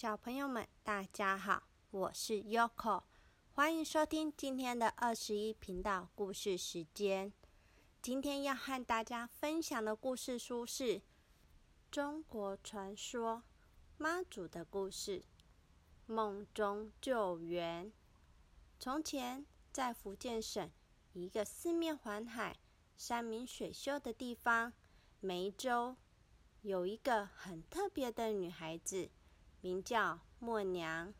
小朋友们，大家好，我是 Yoko，欢迎收听今天的二十一频道故事时间。今天要和大家分享的故事书是《中国传说妈祖的故事：梦中救援》。从前，在福建省一个四面环海、山明水秀的地方，梅州有一个很特别的女孩子。名叫默娘。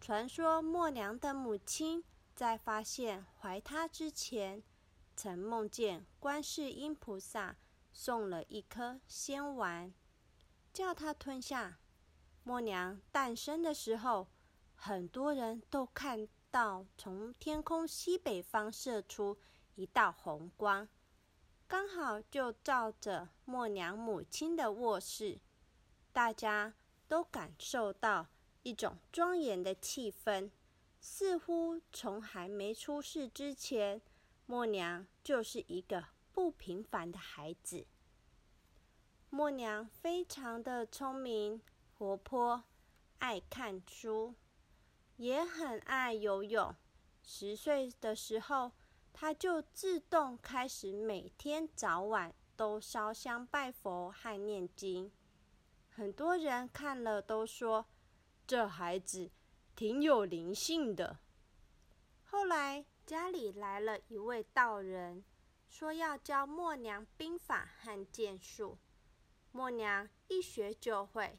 传说默娘的母亲在发现怀她之前，曾梦见观世音菩萨送了一颗仙丸，叫她吞下。默娘诞生的时候，很多人都看到从天空西北方射出一道红光，刚好就照着默娘母亲的卧室，大家。都感受到一种庄严的气氛，似乎从还没出世之前，默娘就是一个不平凡的孩子。默娘非常的聪明、活泼，爱看书，也很爱游泳。十岁的时候，她就自动开始每天早晚都烧香拜佛和念经。很多人看了都说，这孩子挺有灵性的。后来家里来了一位道人，说要教默娘兵法和剑术。默娘一学就会，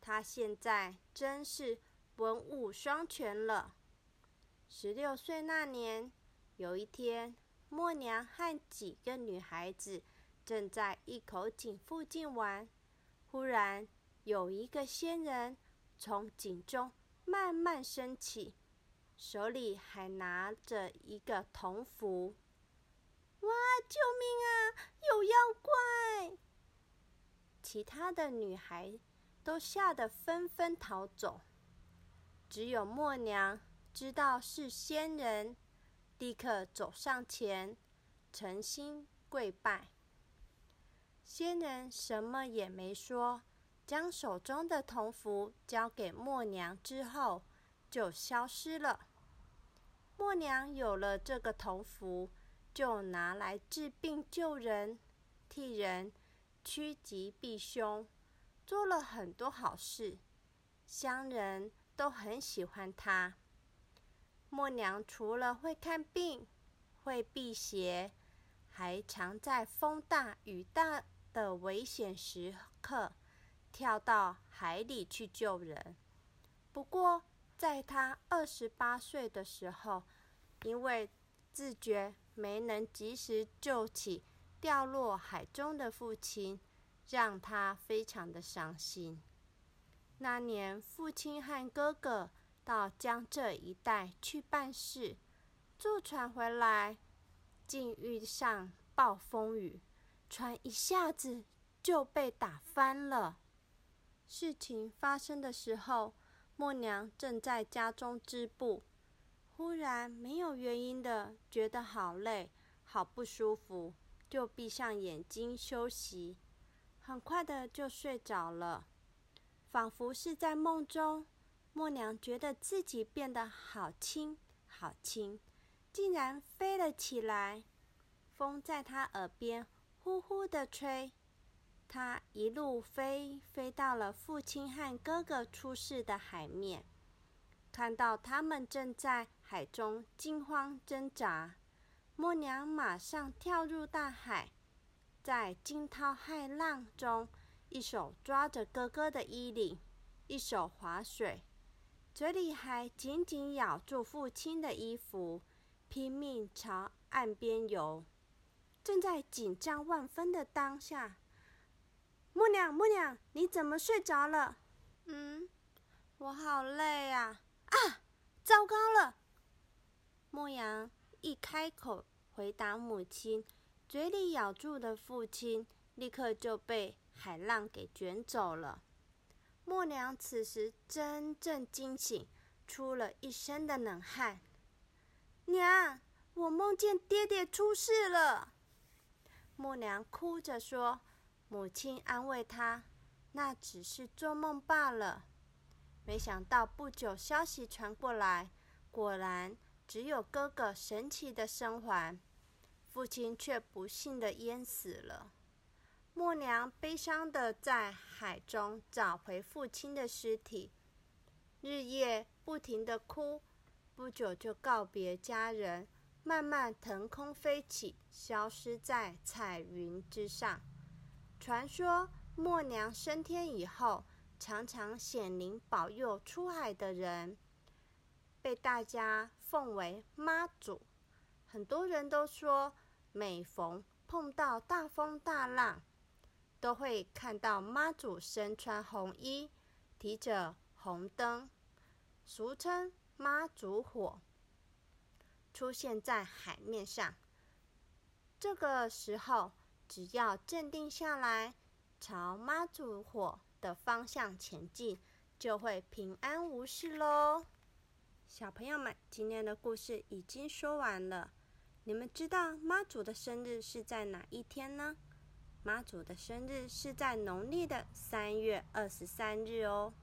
她现在真是文武双全了。十六岁那年，有一天，默娘和几个女孩子正在一口井附近玩。忽然，有一个仙人从井中慢慢升起，手里还拿着一个铜符。哇！救命啊！有妖怪！其他的女孩都吓得纷纷逃走，只有默娘知道是仙人，立刻走上前，诚心跪拜。仙人什么也没说，将手中的铜符交给默娘之后，就消失了。默娘有了这个铜符，就拿来治病救人，替人趋吉避凶，做了很多好事，乡人都很喜欢她。默娘除了会看病、会辟邪，还常在风大雨大。的危险时刻，跳到海里去救人。不过，在他二十八岁的时候，因为自觉没能及时救起掉落海中的父亲，让他非常的伤心。那年，父亲和哥哥到江浙一带去办事，坐船回来，竟遇上暴风雨。船一下子就被打翻了。事情发生的时候，默娘正在家中织布，忽然没有原因的觉得好累、好不舒服，就闭上眼睛休息。很快的就睡着了，仿佛是在梦中。默娘觉得自己变得好轻、好轻，竟然飞了起来。风在她耳边。呼呼的吹，他一路飞，飞到了父亲和哥哥出事的海面，看到他们正在海中惊慌挣扎。默娘马上跳入大海，在惊涛骇浪中，一手抓着哥哥的衣领，一手划水，嘴里还紧紧咬住父亲的衣服，拼命朝岸边游。正在紧张万分的当下，默娘，默娘，你怎么睡着了？嗯，我好累啊！啊，糟糕了！默娘一开口回答母亲，嘴里咬住的父亲立刻就被海浪给卷走了。默娘此时真正惊醒，出了一身的冷汗。娘，我梦见爹爹出事了。默娘哭着说：“母亲安慰她，那只是做梦罢了。”没想到不久，消息传过来，果然只有哥哥神奇的生还，父亲却不幸的淹死了。默娘悲伤的在海中找回父亲的尸体，日夜不停的哭，不久就告别家人。慢慢腾空飞起，消失在彩云之上。传说默娘升天以后，常常显灵保佑出海的人，被大家奉为妈祖。很多人都说，每逢碰到大风大浪，都会看到妈祖身穿红衣，提着红灯，俗称妈祖火。出现在海面上。这个时候，只要镇定下来，朝妈祖火的方向前进，就会平安无事喽。小朋友们，今天的故事已经说完了。你们知道妈祖的生日是在哪一天呢？妈祖的生日是在农历的三月二十三日哦。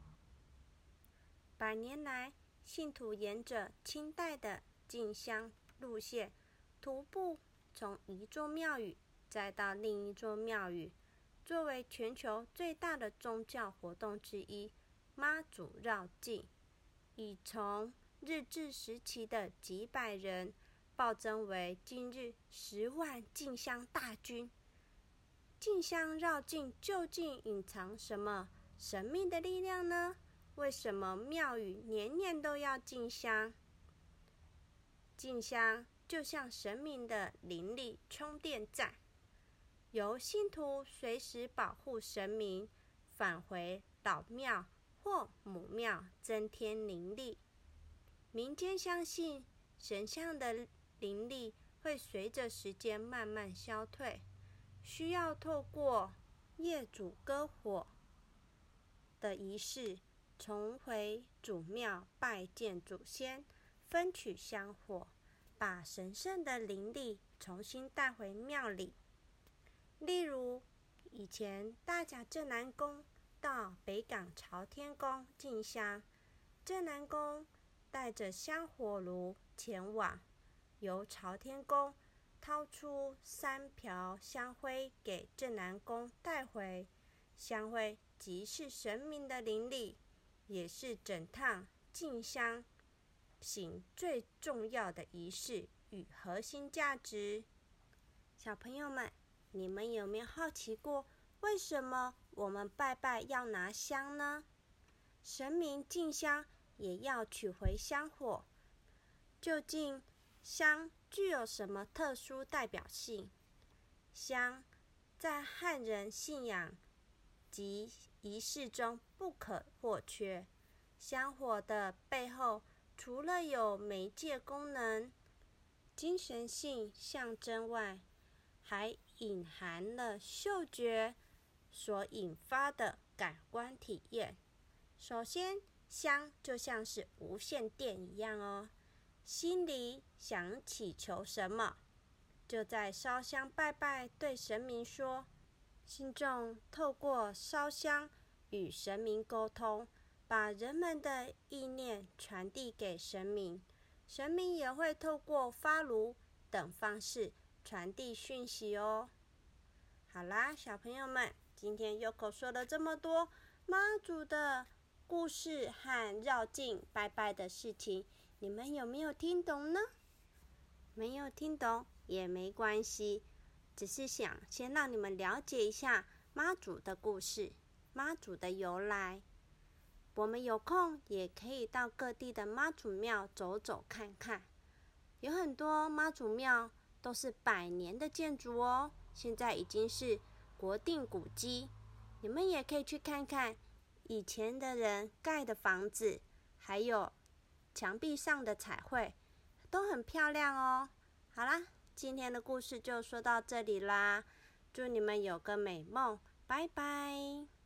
百年来，信徒沿着清代的。进香路线，徒步从一座庙宇再到另一座庙宇，作为全球最大的宗教活动之一，妈祖绕境，已从日治时期的几百人暴增为今日十万进香大军。进香绕境究竟隐藏什么神秘的力量呢？为什么庙宇年年都要进香？静香就像神明的灵力充电站，由信徒随时保护神明，返回老庙或母庙增添灵力。民间相信神像的灵力会随着时间慢慢消退，需要透过业主割火的仪式，重回主庙拜见祖先。分取香火，把神圣的灵力重新带回庙里。例如，以前大甲镇南宫到北港朝天宫进香，镇南宫带着香火炉前往，由朝天宫掏出三瓢香灰给镇南宫带回。香灰即是神明的灵力，也是整趟进香。行最重要的仪式与核心价值。小朋友们，你们有没有好奇过，为什么我们拜拜要拿香呢？神明进香也要取回香火，究竟香具有什么特殊代表性？香在汉人信仰及仪式中不可或缺。香火的背后。除了有媒介功能、精神性象征外，还隐含了嗅觉所引发的感官体验。首先，香就像是无线电一样哦，心里想祈求什么，就在烧香拜拜，对神明说，信众透过烧香与神明沟通。把人们的意念传递给神明，神明也会透过发炉等方式传递讯息哦。好啦，小朋友们，今天 Yoko 说了这么多妈祖的故事和绕境拜拜的事情，你们有没有听懂呢？没有听懂也没关系，只是想先让你们了解一下妈祖的故事，妈祖的由来。我们有空也可以到各地的妈祖庙走走看看，有很多妈祖庙都是百年的建筑哦，现在已经是国定古迹。你们也可以去看看以前的人盖的房子，还有墙壁上的彩绘，都很漂亮哦。好啦，今天的故事就说到这里啦，祝你们有个美梦，拜拜。